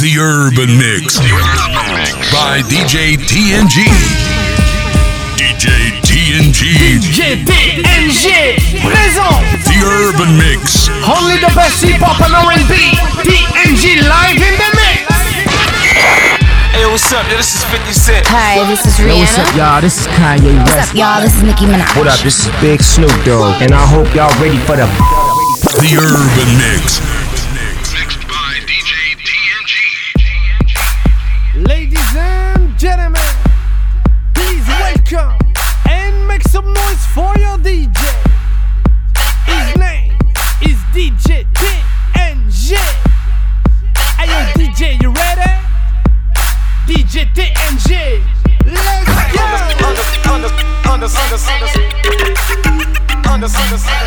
The Urban Mix. By DJ TNG. DJ TNG. DJ TNG. Présent. The Urban Mix. Only the best hip hop and R&B. TNG live in the mix. Hey, what's up? Yo, this is 50 Cent. Hi, this is Rihanna. Yo, what's up, y'all? This is Kanye West. What's up, y'all? This is Nicki Minaj. What up? This is Big Snoop Dogg, and I hope y'all ready for the. The Urban Mix. come and make some noise for your DJ. His name is DJ TNG. Hey DJ, you ready? DJ TNG. Let's go. Under, under, under, under, under, under, under, under, under, under,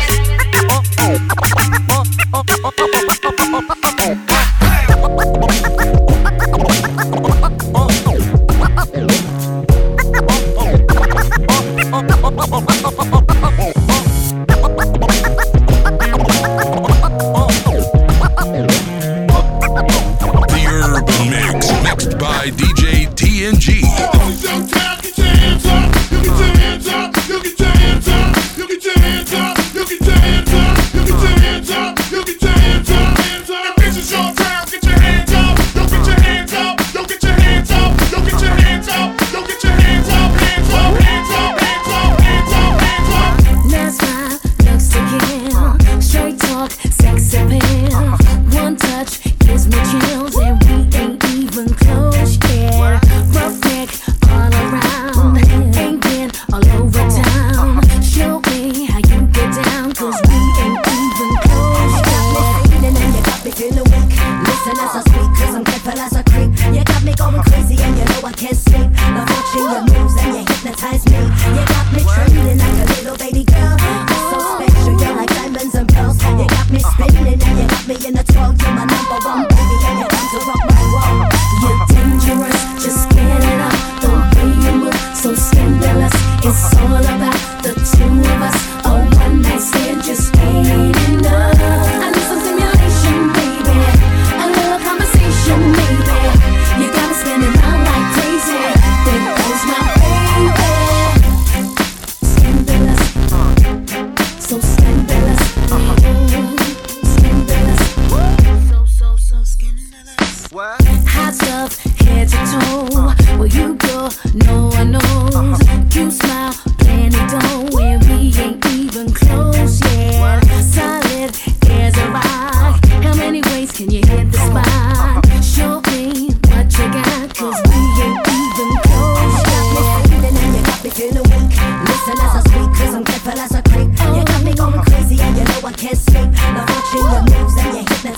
Oh, oh, oh.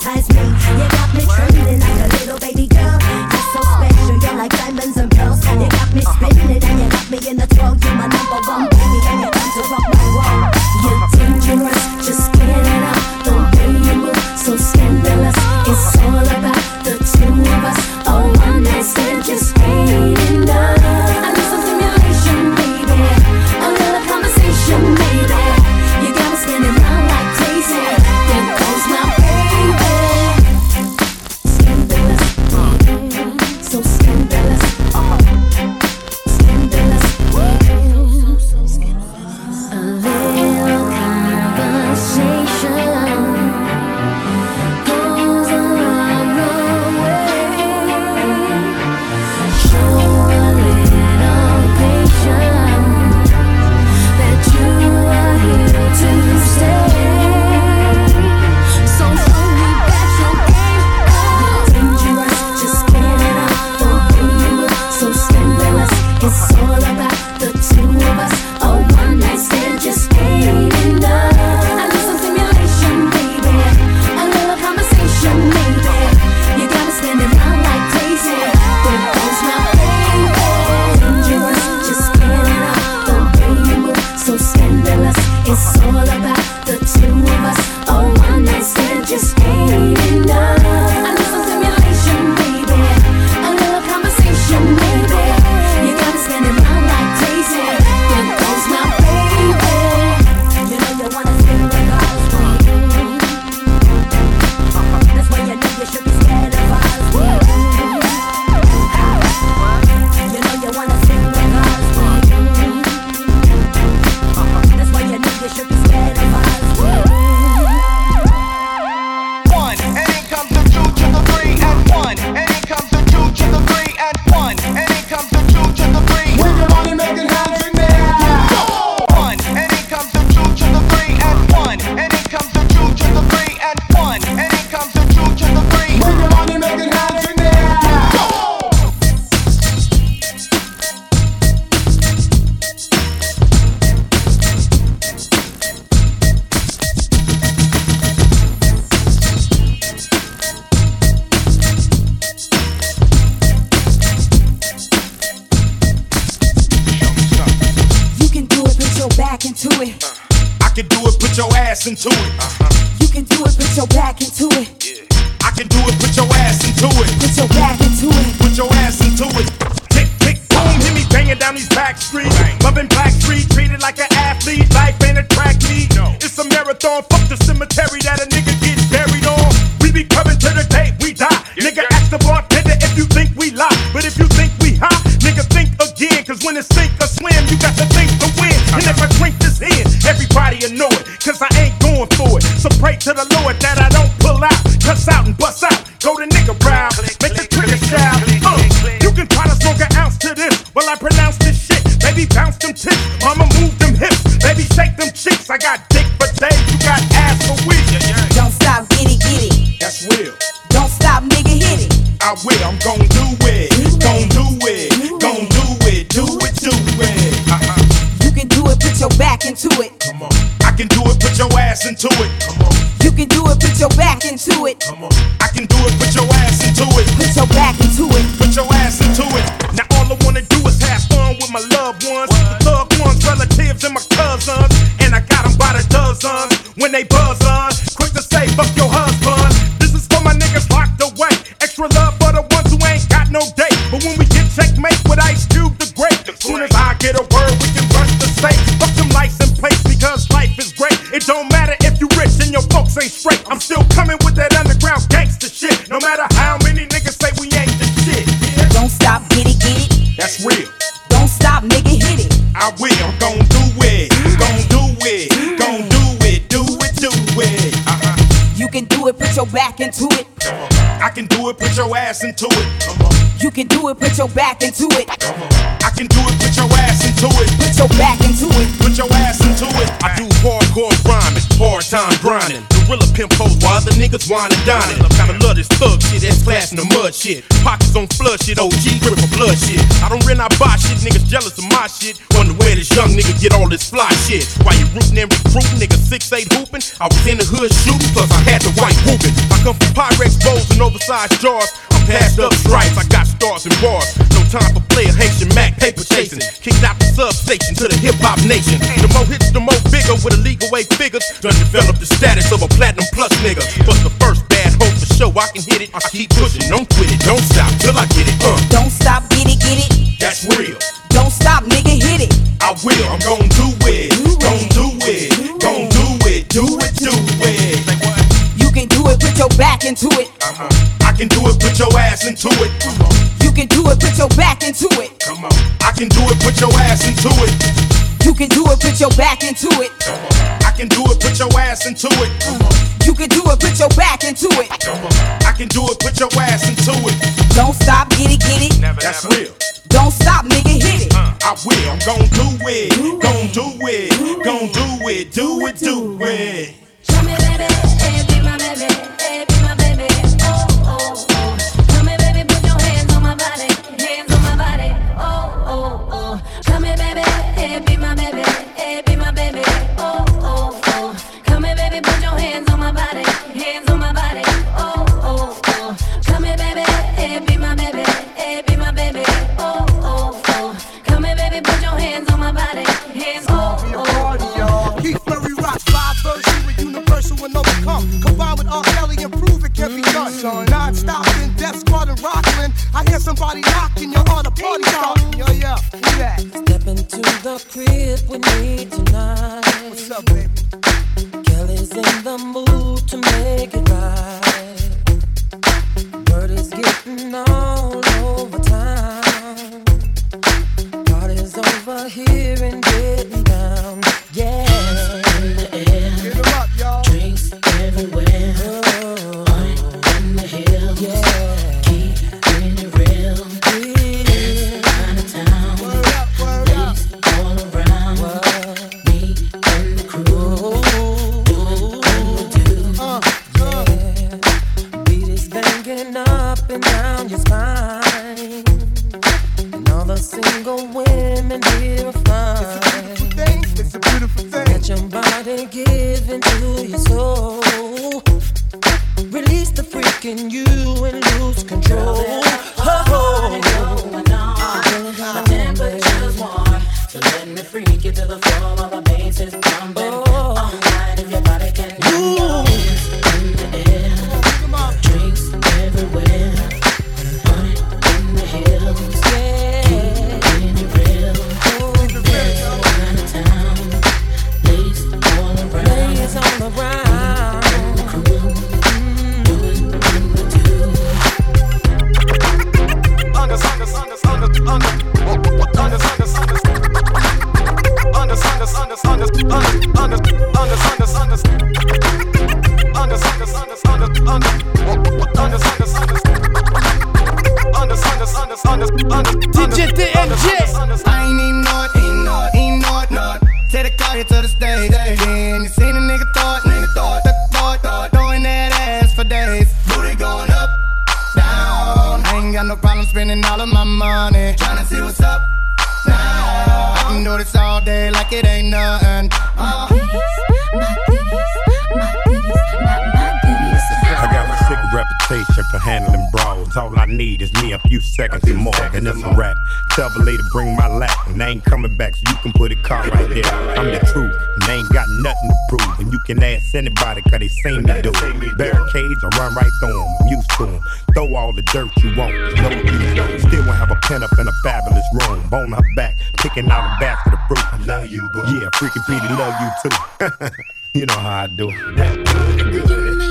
hypnotize me. It's you. That's real. Don't stop, nigga, hit it. I will. Gon' do it. Gon' do it. Gon' do it. Do it. Do it. Uh-huh. You can do it, put your back into it. I can do it. Put your ass into it. You can do it, put your back into it. I can do it. Put your ass into it. Put your back into it. Put your ass into it. I do hardcore rhyming, hard time grinding. Gorilla pimp hoes while other niggas wine and dining. Kinda love this thug shit, that's class in the mud shit. Pockets on flood shit, OG grip for blood shit. I don't rent, I buy shit, niggas jealous of my shit. Wonder where this young nigga get all this fly shit. Why you rootin' and recruiting, niggas six eight hooping? I was in the hood shooting, plus I had the white whooping. I come from Pyrex bowls and oversized jars. Passed up stripes, I got stars and bars. No time for player Haitian Mac paper chasing. Kicked out the substation to the hip hop nation. The more hits, the more bigger with illegal weight figures. Done develop the status of a platinum plus nigga. But the first bad hope for show, I can hit it. I keep pushing, don't quit it, don't stop till I get it. Uh, Don't stop, get it, get it. that's real. Don't stop, nigga, hit it. I will, I'm gon' do it. Into it. I can do it, put your ass into it. You can do it, put your back into it. I can do it, put your ass into it. Don't stop, get it, get it. That's real. Don't stop, nigga, hit it. Uh. I will, I'm gon' do it. Gon' do it. Gon' do it. Do it, do it. Show me, baby, hey, be my baby, and prove it can be done. Non-stop in Death Squad and Rockland. I hear somebody knocking, you're on a party starting. Yo, yo, who that? Step into the crib with me tonight. What's up, baby? Kelly's in the mood to make it right. Word is getting all over town. Party's over here and getting down. Yeah. In the air. Get 'em up, y'all. Drinks everywhere. Single women here are fine. Thing, it's a beautiful thing. Let your body give into your soul. Release the freak in you and lose control. Oh, All I need is me a few seconds and more, and it's a rap. Tell the lady bring my lap, and they ain't coming back, so you can put a car right there. I'm the truth, and they ain't got nothing to prove. And you can ask anybody, cause they seen me do it. Barricades, I run right through them, I'm used to them. Throw all the dirt you want, no use. Still won't have a pen up in a fabulous room. Bone her back, picking out a basket of fruit. I love you, boo. Yeah, freaking Petey, love you too. you know how I do. Cause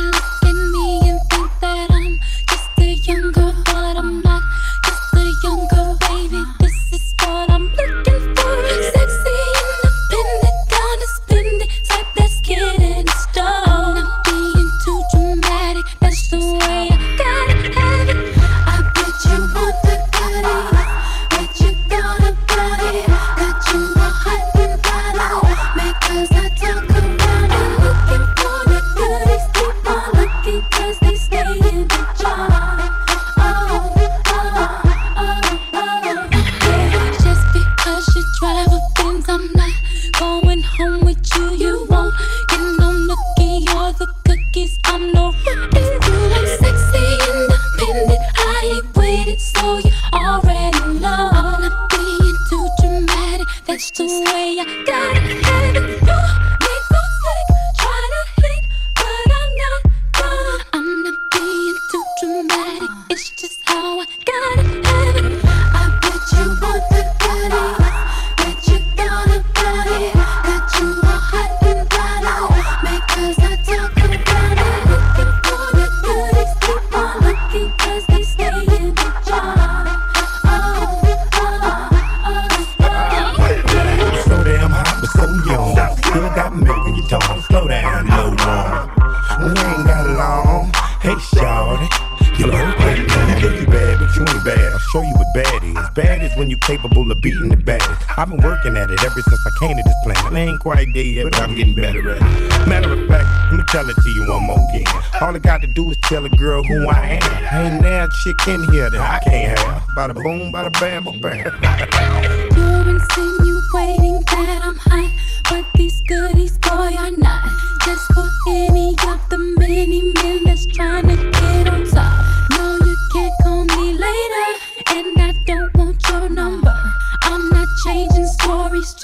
bad is. When you're capable of beating the baddest. I've been working at it ever since I came to this planet. I ain't quite there yet, but I'm getting better at it. Matter of fact, let me tell it to you one more again. All I got to do is tell a girl who I am. Ain't now chick in here that I can't have. Bada boom, bada bam, bam. You're insinuating that I'm hot, but these goodies, boy, are not. Just for any of the many men that's trying to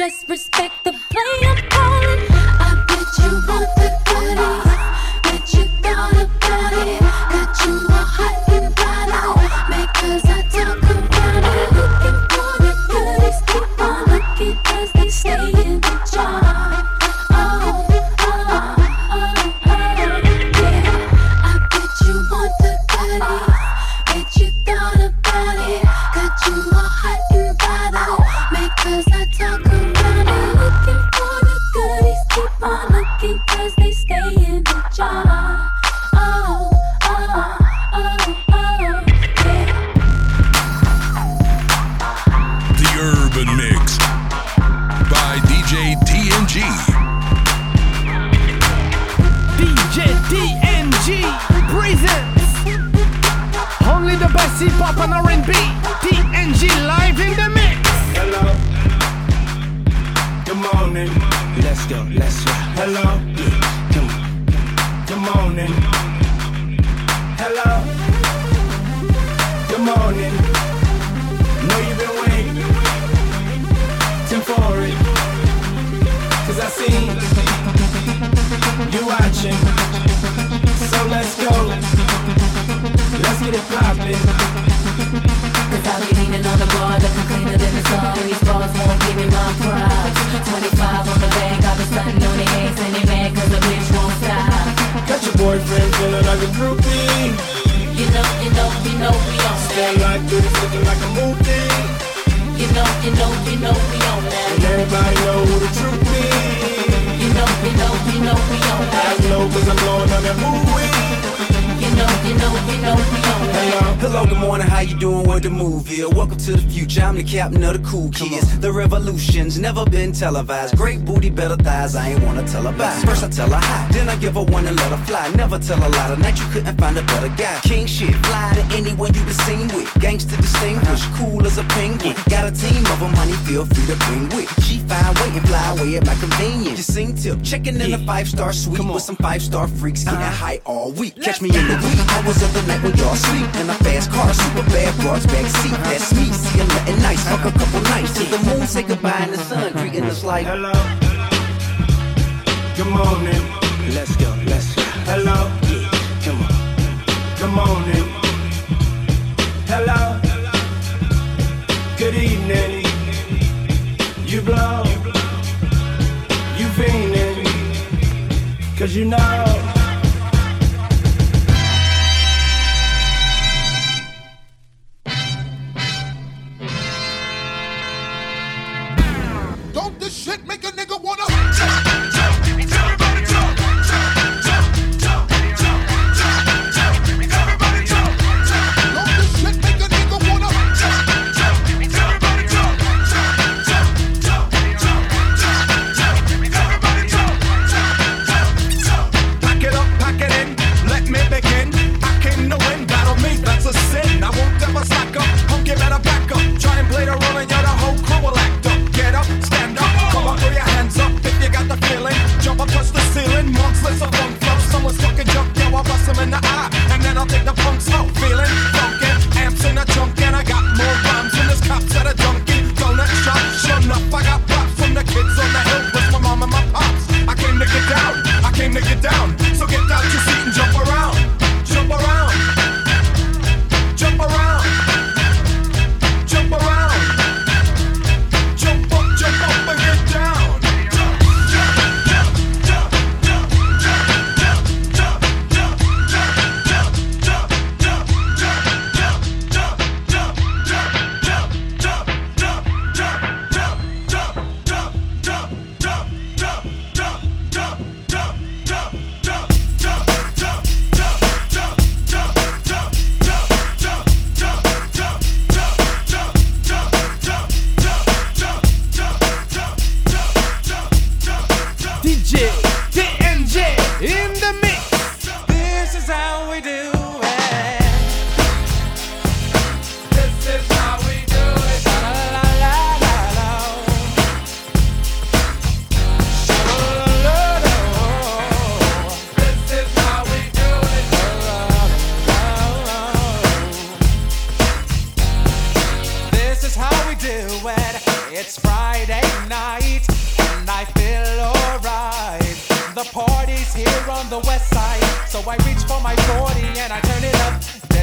just respect like a groupie. You know, you know, you know we on Stand like this, looking like a movie. You know, you know, you know we on And everybody know who the truth be. You know, you know, you know we on I that. know cause I'm blowing on that movie. Hello, good morning, how you doing? What the move here? Welcome to the future, I'm the captain of the cool kids. The revolution's never been televised. Great booty, better thighs, I ain't wanna tell her bye. First I tell her hi, then I give her one and let her fly. Never tell a lie, tonight you couldn't find a better guy. King shit, fly to anyone you been seen with. Gangsta distinguished, cool as a penguin. Got a team of them, money, feel free to bring with. She fine, wait and fly away at my convenience. You sing tip, checking in a five star suite with some five star freaks, getting high all week. Catch me in the hours of the night when y'all sleep. In a fast car, super bad broads back seat. That's me, see I'm nothing nice. Fuck a couple nights till the moon say goodbye and the sun greeting us like hello. Good morning. Let's go, let's go. Hello. Come on. Good morning. Hello. Good evening. You blow. You fiending. Cause you know.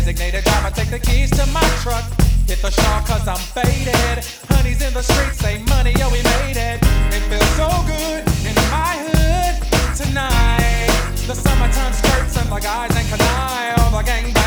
Designated driver, take the keys to my truck. Hit the shawl cause I'm faded. Honey's in the streets, say money, yo, we made it. It feels so good in my hood tonight. The summertime skirts and the guys ain't canine. All the gangbangers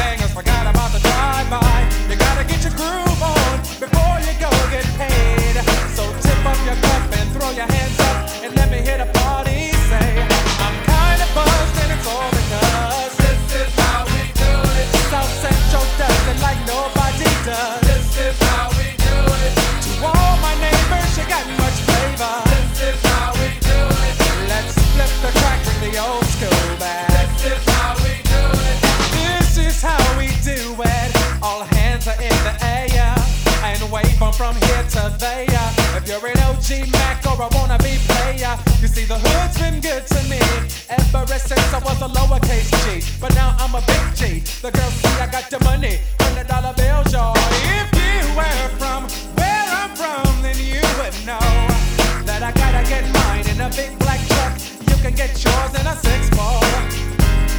OG Mac or a wannabe player, you see the hood's been good to me ever since I was a lowercase G. But now I'm a big G. The girls see I got the money, hundred dollar bills, y'all. If you were from where I'm from, then you would know that I gotta get mine in a big black truck. You can get yours in a six ball.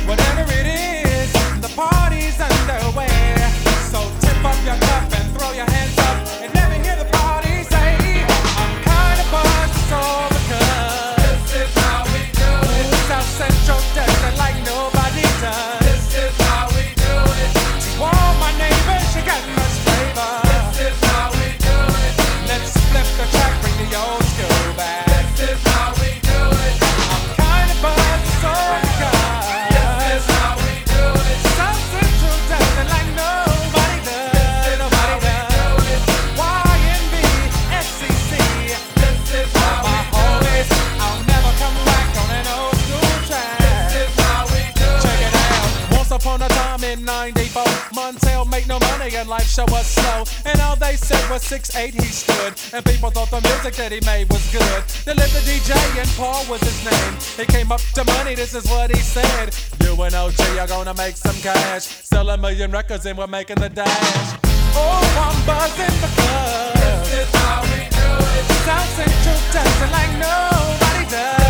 Whatever it is, the party's underway. 94. Montel make no money and life show was slow. And all they said was six eight he stood. And people thought the music that he made was good. The living DJ and Paul was his name. He came up to money, this is what he said. You and OG are gonna make some cash. Sell a million records and we're making the dash. Oh, I'm buzzing because this is how we do it. South Central dancing like nobody does.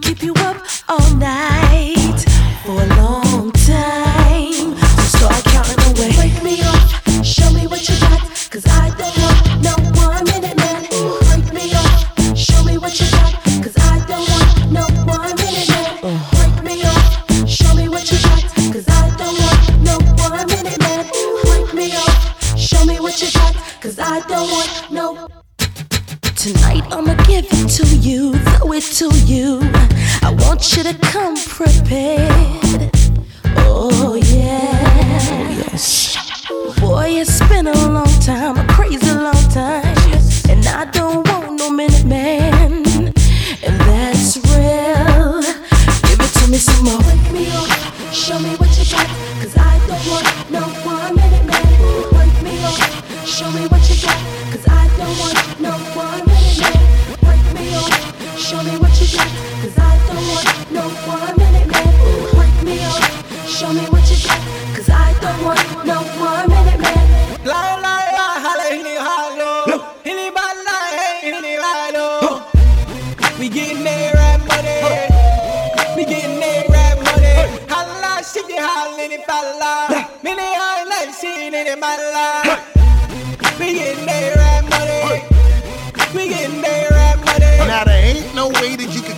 keep you up all night. me what you got, cause I don't want no more minute man. La la la, holla, hini hollow. Hini bala, hini hollow. We getting that rap money. We getting that rap money. Holla, shit, you holla, hini bala. Mini holla, shit, hini bala. We getting that rap money. We getting that rap money. Now there ain't no way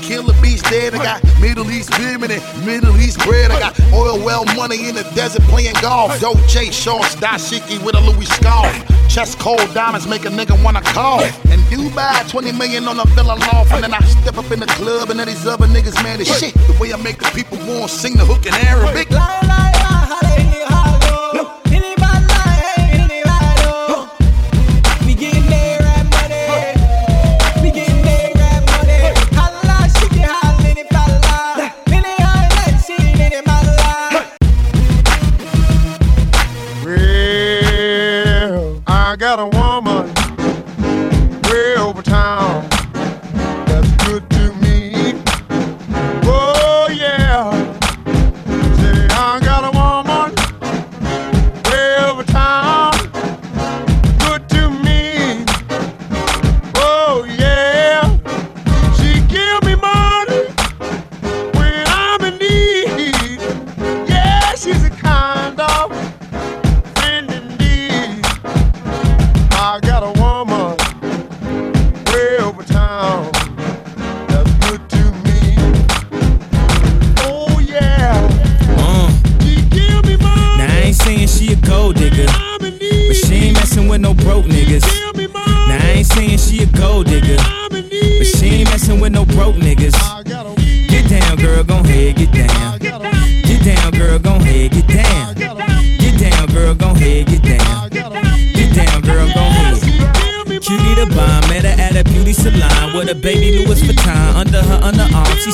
Killer Beach dead. I got Middle East women and Middle East bread. I got oil well money in the desert playing golf. Do Dolce shorts, dashiki with a Louis scarf. Chest cold diamonds make a nigga wanna call. In Dubai, 20 million on a villa loft. And then I step up in the club and then these other niggas mad as shit. The way I make the people want sing the hook in Arabic. Got a woman way over town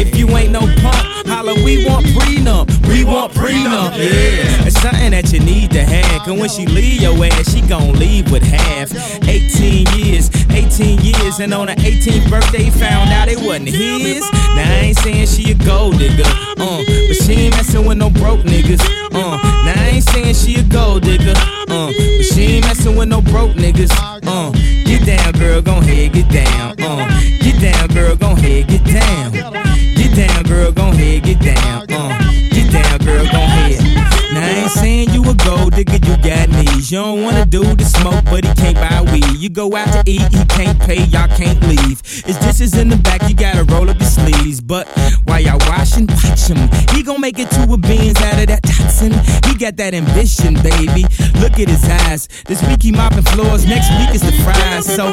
If you ain't no punk, holla, we want prenup. We want prenup. Yeah. It's something that you need to have. Cause when she leave your ass, she gon' leave with half. 18 years, 18 years, and on her 18th birthday, found out it wasn't his. Now I ain't saying she a gold digger, uh, but she ain't messing with no broke niggas, uh. Now I ain't saying she a gold digger, uh, but she ain't messing with no broke niggas, uh. Get down, girl, gon' head, get down, uh. Get down, girl, gon' head, get down. Get down, girl, gon' head, get down, uh. Get down, girl, gon' head. Now I ain't saying you a gold digger, you got knees. You don't wanna do the smoke, but he can't buy weed. You go out to eat, he can't pay, y'all can't leave. His dishes in the back, you gotta roll up your sleeves. But while y'all watch him. He gon' make it to a beans out of that Datsun. He got that ambition, baby. Look at his eyes. This week he mopping floors, next week is the fries. So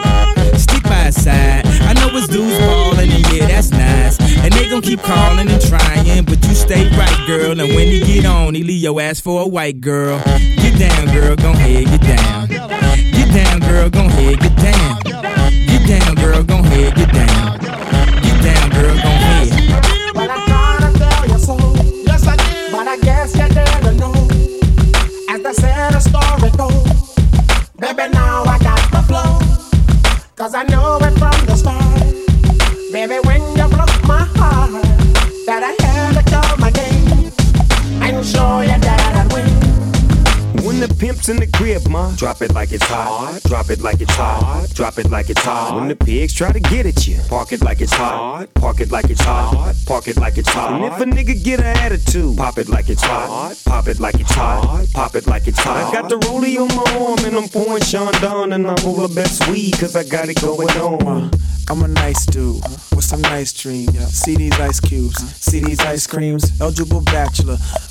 stick by his side. I know his dudes ballin', and yeah, that's nice. And they gon' keep calling and trying, but you stay right, girl. And when he get on, he leave your ass for a white girl. Get down, girl, gon' head, get down. Get down, girl, gon' head, get down. Get down, girl, gon' head, get down. Get down, girl, I know pimp's in the crib, ma, drop it like it's hot. Drop it like it's hot. Drop it like it's hot. When the pigs try to get at you, park it like it's hot. Park it like it's hot. Park it like it's hot. And if a nigga get an attitude, pop it like it's hot. Pop it like it's hot. Pop it like it's hot. I got the rollie on my arm and I'm pouring Sean Don and I'm the best weed cause I got it going on. I'm a nice dude with some nice dreams. See these ice cubes, see these ice creams. Eligible bachelor,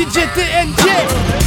DJ TNG.